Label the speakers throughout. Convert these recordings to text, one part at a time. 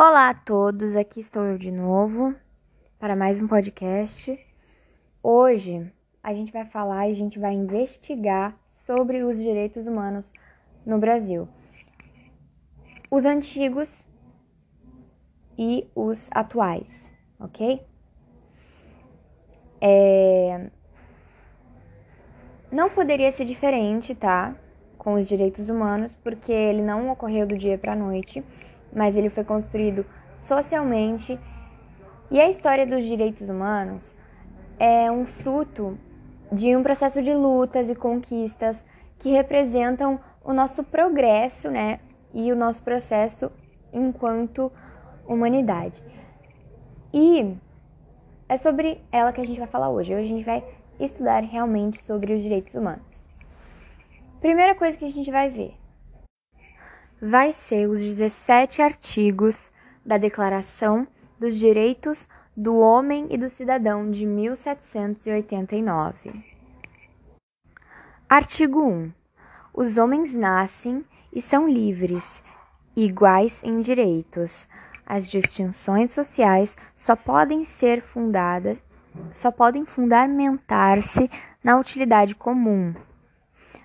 Speaker 1: Olá a todos, aqui estou eu de novo para mais um podcast. Hoje a gente vai falar e a gente vai investigar sobre os direitos humanos no Brasil. Os antigos e os atuais, ok? É... Não poderia ser diferente, tá? Com os direitos humanos, porque ele não ocorreu do dia para a noite mas ele foi construído socialmente. E a história dos direitos humanos é um fruto de um processo de lutas e conquistas que representam o nosso progresso, né, e o nosso processo enquanto humanidade. E é sobre ela que a gente vai falar hoje. Hoje a gente vai estudar realmente sobre os direitos humanos. Primeira coisa que a gente vai ver vai ser os 17 artigos da Declaração dos Direitos do Homem e do Cidadão de 1789. Artigo 1. Os homens nascem e são livres, iguais em direitos. As distinções sociais só podem ser fundadas, só podem fundamentar-se na utilidade comum.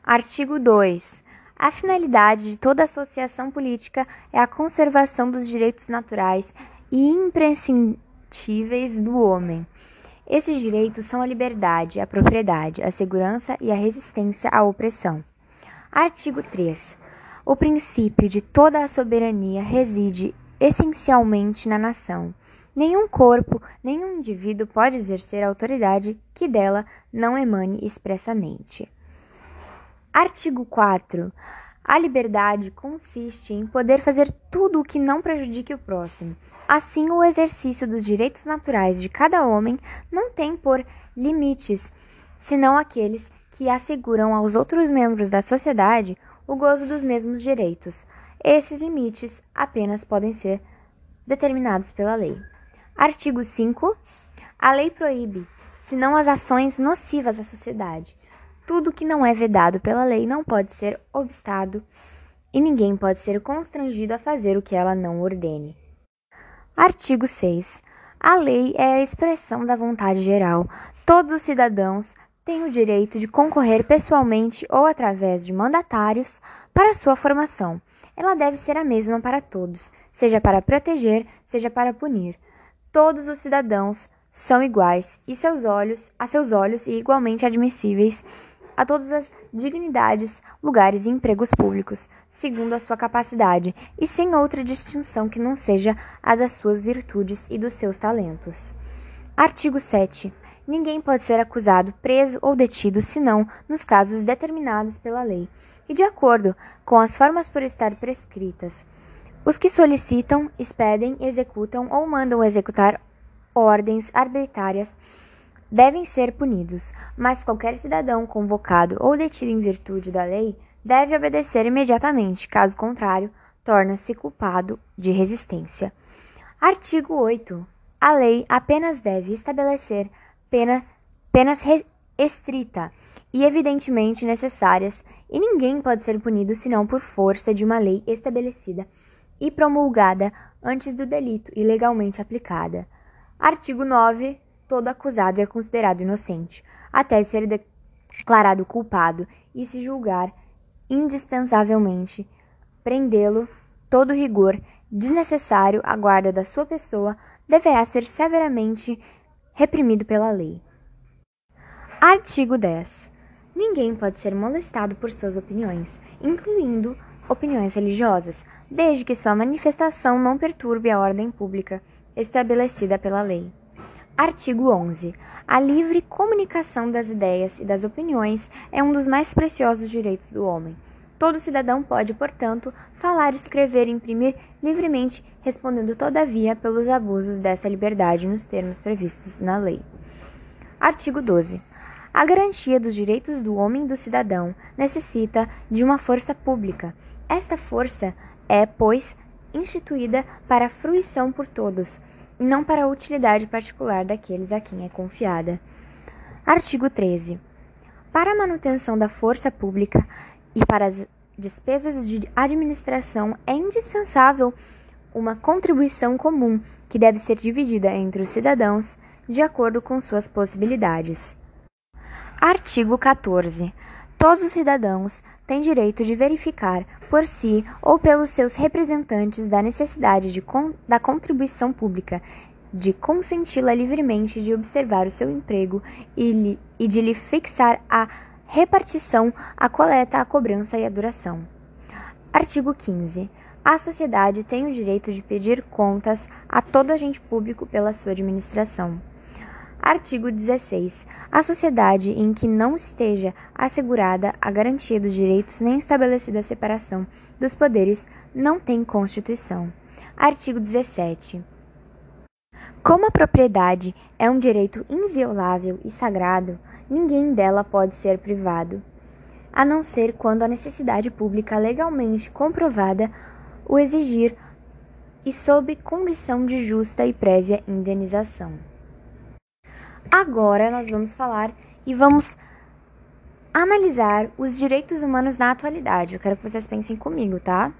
Speaker 1: Artigo 2. A finalidade de toda associação política é a conservação dos direitos naturais e imprescindíveis do homem. Esses direitos são a liberdade, a propriedade, a segurança e a resistência à opressão. Artigo 3. O princípio de toda a soberania reside essencialmente na nação. Nenhum corpo, nenhum indivíduo pode exercer autoridade que dela não emane expressamente. Artigo 4. A liberdade consiste em poder fazer tudo o que não prejudique o próximo. Assim, o exercício dos direitos naturais de cada homem não tem por limites, senão aqueles que asseguram aos outros membros da sociedade o gozo dos mesmos direitos. Esses limites apenas podem ser determinados pela lei. Artigo 5. A lei proíbe, senão as ações nocivas à sociedade tudo que não é vedado pela lei não pode ser obstado e ninguém pode ser constrangido a fazer o que ela não ordene. Artigo 6. A lei é a expressão da vontade geral. Todos os cidadãos têm o direito de concorrer pessoalmente ou através de mandatários para sua formação. Ela deve ser a mesma para todos, seja para proteger, seja para punir. Todos os cidadãos são iguais e seus olhos, a seus olhos e igualmente admissíveis a todas as dignidades, lugares e empregos públicos, segundo a sua capacidade e sem outra distinção que não seja a das suas virtudes e dos seus talentos. Artigo 7. Ninguém pode ser acusado, preso ou detido senão nos casos determinados pela lei e de acordo com as formas por estar prescritas. Os que solicitam, expedem, executam ou mandam executar ordens arbitrárias devem ser punidos, mas qualquer cidadão convocado ou detido em virtude da lei deve obedecer imediatamente, caso contrário, torna-se culpado de resistência. Artigo 8. A lei apenas deve estabelecer pena, penas estrita e evidentemente necessárias, e ninguém pode ser punido senão por força de uma lei estabelecida e promulgada antes do delito e legalmente aplicada. Artigo 9 todo acusado é considerado inocente, até ser declarado culpado e se julgar indispensavelmente prendê-lo, todo rigor desnecessário à guarda da sua pessoa deverá ser severamente reprimido pela lei. Artigo 10. Ninguém pode ser molestado por suas opiniões, incluindo opiniões religiosas, desde que sua manifestação não perturbe a ordem pública estabelecida pela lei. Artigo 11. A livre comunicação das ideias e das opiniões é um dos mais preciosos direitos do homem. Todo cidadão pode, portanto, falar, escrever e imprimir livremente, respondendo, todavia, pelos abusos dessa liberdade nos termos previstos na lei. Artigo 12. A garantia dos direitos do homem e do cidadão necessita de uma força pública. Esta força é, pois, instituída para fruição por todos não para a utilidade particular daqueles a quem é confiada. Artigo 13. Para a manutenção da força pública e para as despesas de administração é indispensável uma contribuição comum que deve ser dividida entre os cidadãos de acordo com suas possibilidades. Artigo 14. Todos os cidadãos têm direito de verificar por si ou pelos seus representantes da necessidade de con da contribuição pública, de consenti-la livremente, de observar o seu emprego e, e de lhe fixar a repartição, a coleta, a cobrança e a duração. Artigo 15. A sociedade tem o direito de pedir contas a todo agente público pela sua administração. Artigo 16. A sociedade em que não esteja assegurada a garantia dos direitos nem estabelecida a separação dos poderes não tem Constituição. Artigo 17. Como a propriedade é um direito inviolável e sagrado, ninguém dela pode ser privado, a não ser quando a necessidade pública legalmente comprovada o exigir e sob condição de justa e prévia indenização. Agora nós vamos falar e vamos analisar os direitos humanos na atualidade. Eu quero que vocês pensem comigo, tá?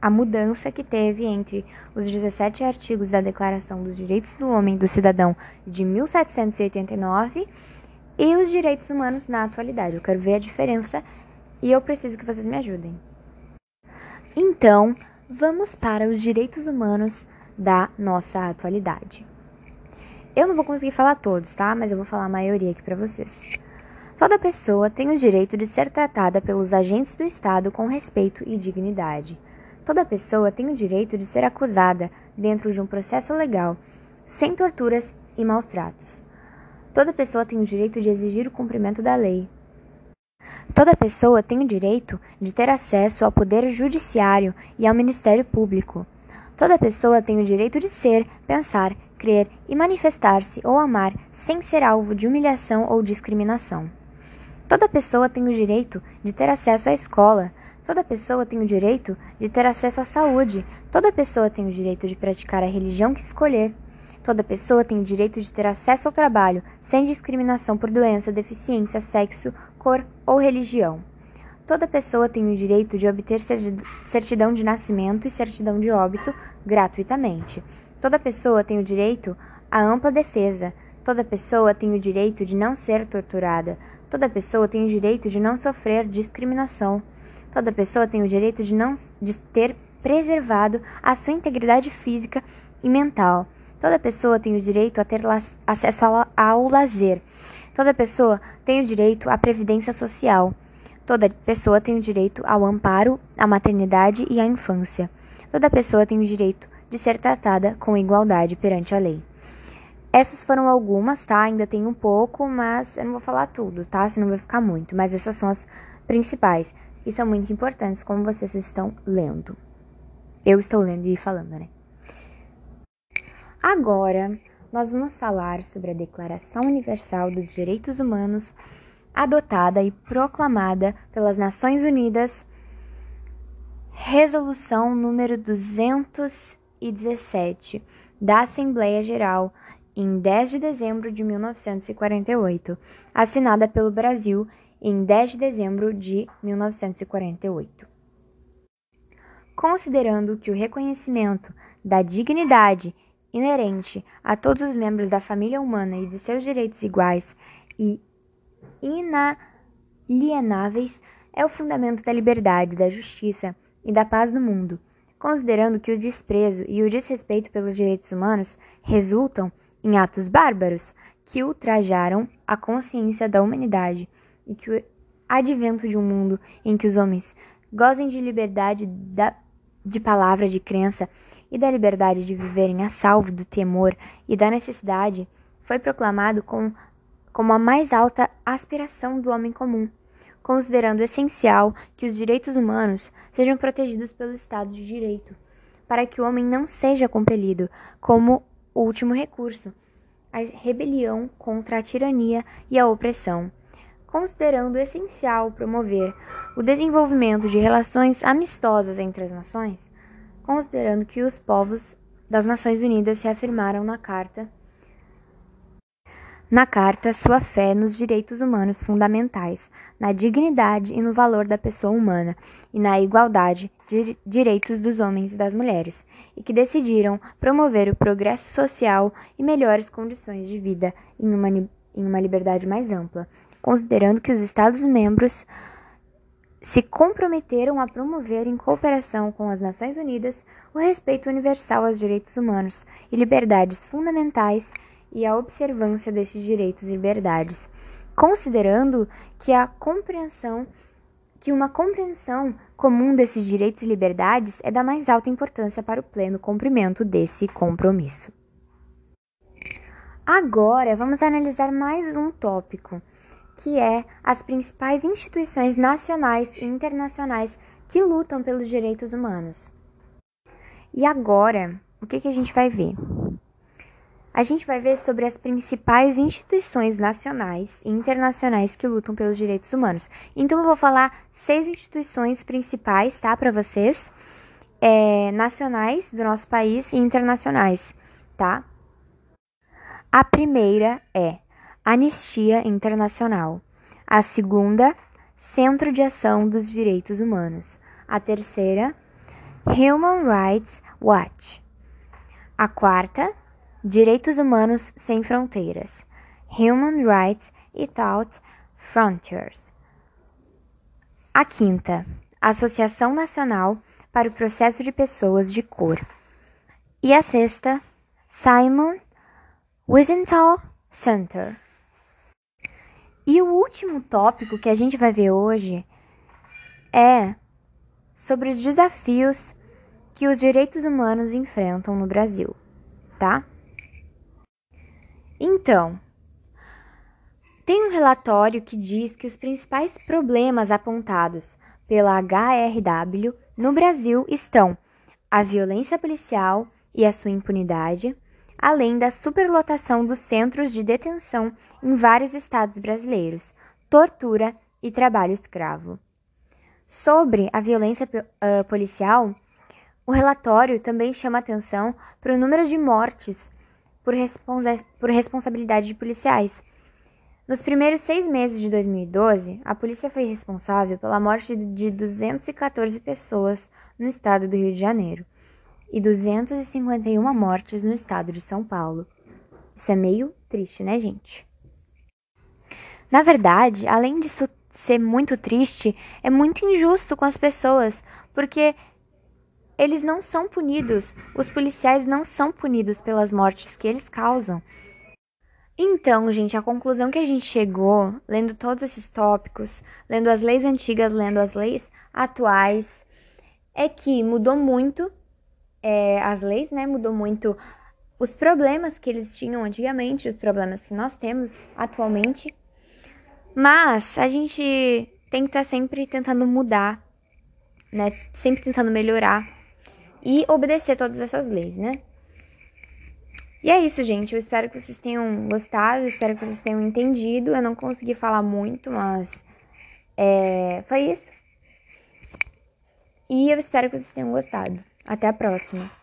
Speaker 1: A mudança que teve entre os 17 artigos da Declaração dos Direitos do Homem e do Cidadão de 1789 e os direitos humanos na atualidade. Eu quero ver a diferença e eu preciso que vocês me ajudem. Então, vamos para os direitos humanos da nossa atualidade. Eu não vou conseguir falar todos, tá? Mas eu vou falar a maioria aqui para vocês. Toda pessoa tem o direito de ser tratada pelos agentes do Estado com respeito e dignidade. Toda pessoa tem o direito de ser acusada dentro de um processo legal, sem torturas e maus tratos. Toda pessoa tem o direito de exigir o cumprimento da lei, Toda pessoa tem o direito de ter acesso ao poder judiciário e ao Ministério Público. Toda pessoa tem o direito de ser, pensar, crer e manifestar-se ou amar sem ser alvo de humilhação ou discriminação. Toda pessoa tem o direito de ter acesso à escola. Toda pessoa tem o direito de ter acesso à saúde. Toda pessoa tem o direito de praticar a religião que escolher. Toda pessoa tem o direito de ter acesso ao trabalho, sem discriminação por doença, deficiência, sexo, cor ou religião. Toda pessoa tem o direito de obter certidão de nascimento e certidão de óbito gratuitamente. Toda pessoa tem o direito à ampla defesa. Toda pessoa tem o direito de não ser torturada. Toda pessoa tem o direito de não sofrer discriminação. Toda pessoa tem o direito de não de ter preservado a sua integridade física e mental. Toda pessoa tem o direito a ter acesso ao, ao lazer. Toda pessoa tem o direito à previdência social. Toda pessoa tem o direito ao amparo, à maternidade e à infância. Toda pessoa tem o direito de ser tratada com igualdade perante a lei. Essas foram algumas, tá? Ainda tem um pouco, mas eu não vou falar tudo, tá? Senão vai ficar muito. Mas essas são as principais e são muito importantes, como vocês estão lendo. Eu estou lendo e falando, né? Agora, nós vamos falar sobre a Declaração Universal dos Direitos Humanos, adotada e proclamada pelas Nações Unidas, Resolução número 217 da Assembleia Geral, em 10 de dezembro de 1948, assinada pelo Brasil em 10 de dezembro de 1948. Considerando que o reconhecimento da dignidade inerente a todos os membros da família humana e de seus direitos iguais e inalienáveis é o fundamento da liberdade, da justiça e da paz no mundo, considerando que o desprezo e o desrespeito pelos direitos humanos resultam em atos bárbaros que ultrajaram a consciência da humanidade e que o advento de um mundo em que os homens gozem de liberdade da, de palavra, de crença e da liberdade de viverem a salvo do temor e da necessidade, foi proclamado com, como a mais alta aspiração do homem comum, considerando essencial que os direitos humanos sejam protegidos pelo Estado de Direito, para que o homem não seja compelido, como último recurso, à rebelião contra a tirania e a opressão, considerando essencial promover o desenvolvimento de relações amistosas entre as nações, considerando que os povos das Nações Unidas se afirmaram na Carta na Carta sua fé nos direitos humanos fundamentais, na dignidade e no valor da pessoa humana e na igualdade de direitos dos homens e das mulheres, e que decidiram promover o progresso social e melhores condições de vida em uma, em uma liberdade mais ampla, considerando que os Estados-membros se comprometeram a promover, em cooperação com as Nações Unidas, o respeito universal aos direitos humanos e liberdades fundamentais e a observância desses direitos e liberdades, considerando que a compreensão que uma compreensão comum desses direitos e liberdades é da mais alta importância para o pleno cumprimento desse compromisso. Agora, vamos analisar mais um tópico, que é as principais instituições nacionais e internacionais que lutam pelos direitos humanos. E agora, o que, que a gente vai ver? A gente vai ver sobre as principais instituições nacionais e internacionais que lutam pelos direitos humanos. Então, eu vou falar seis instituições principais, tá, para vocês, é, nacionais do nosso país e internacionais, tá? A primeira é Anistia Internacional. A segunda, Centro de Ação dos Direitos Humanos. A terceira, Human Rights Watch. A quarta, Direitos Humanos Sem Fronteiras, Human Rights Without Frontiers. A quinta, Associação Nacional para o Processo de Pessoas de Cor. E a sexta, Simon Wiesenthal Center. E o último tópico que a gente vai ver hoje é sobre os desafios que os direitos humanos enfrentam no Brasil, tá? Então, tem um relatório que diz que os principais problemas apontados pela HRW no Brasil estão a violência policial e a sua impunidade, além da superlotação dos centros de detenção em vários estados brasileiros, tortura e trabalho escravo. Sobre a violência uh, policial, o relatório também chama atenção para o número de mortes por, responsa por responsabilidade de policiais. Nos primeiros seis meses de 2012, a polícia foi responsável pela morte de 214 pessoas no estado do Rio de Janeiro e 251 mortes no estado de São Paulo. Isso é meio triste, né, gente? Na verdade, além disso ser muito triste, é muito injusto com as pessoas, porque eles não são punidos, os policiais não são punidos pelas mortes que eles causam. Então, gente, a conclusão que a gente chegou, lendo todos esses tópicos, lendo as leis antigas, lendo as leis atuais, é que mudou muito é, as leis, né? Mudou muito os problemas que eles tinham antigamente, os problemas que nós temos atualmente. Mas a gente tem que estar tá sempre tentando mudar, né? Sempre tentando melhorar e obedecer todas essas leis, né? E é isso, gente. Eu espero que vocês tenham gostado, eu espero que vocês tenham entendido. Eu não consegui falar muito, mas é, foi isso. E eu espero que vocês tenham gostado. Até a próxima.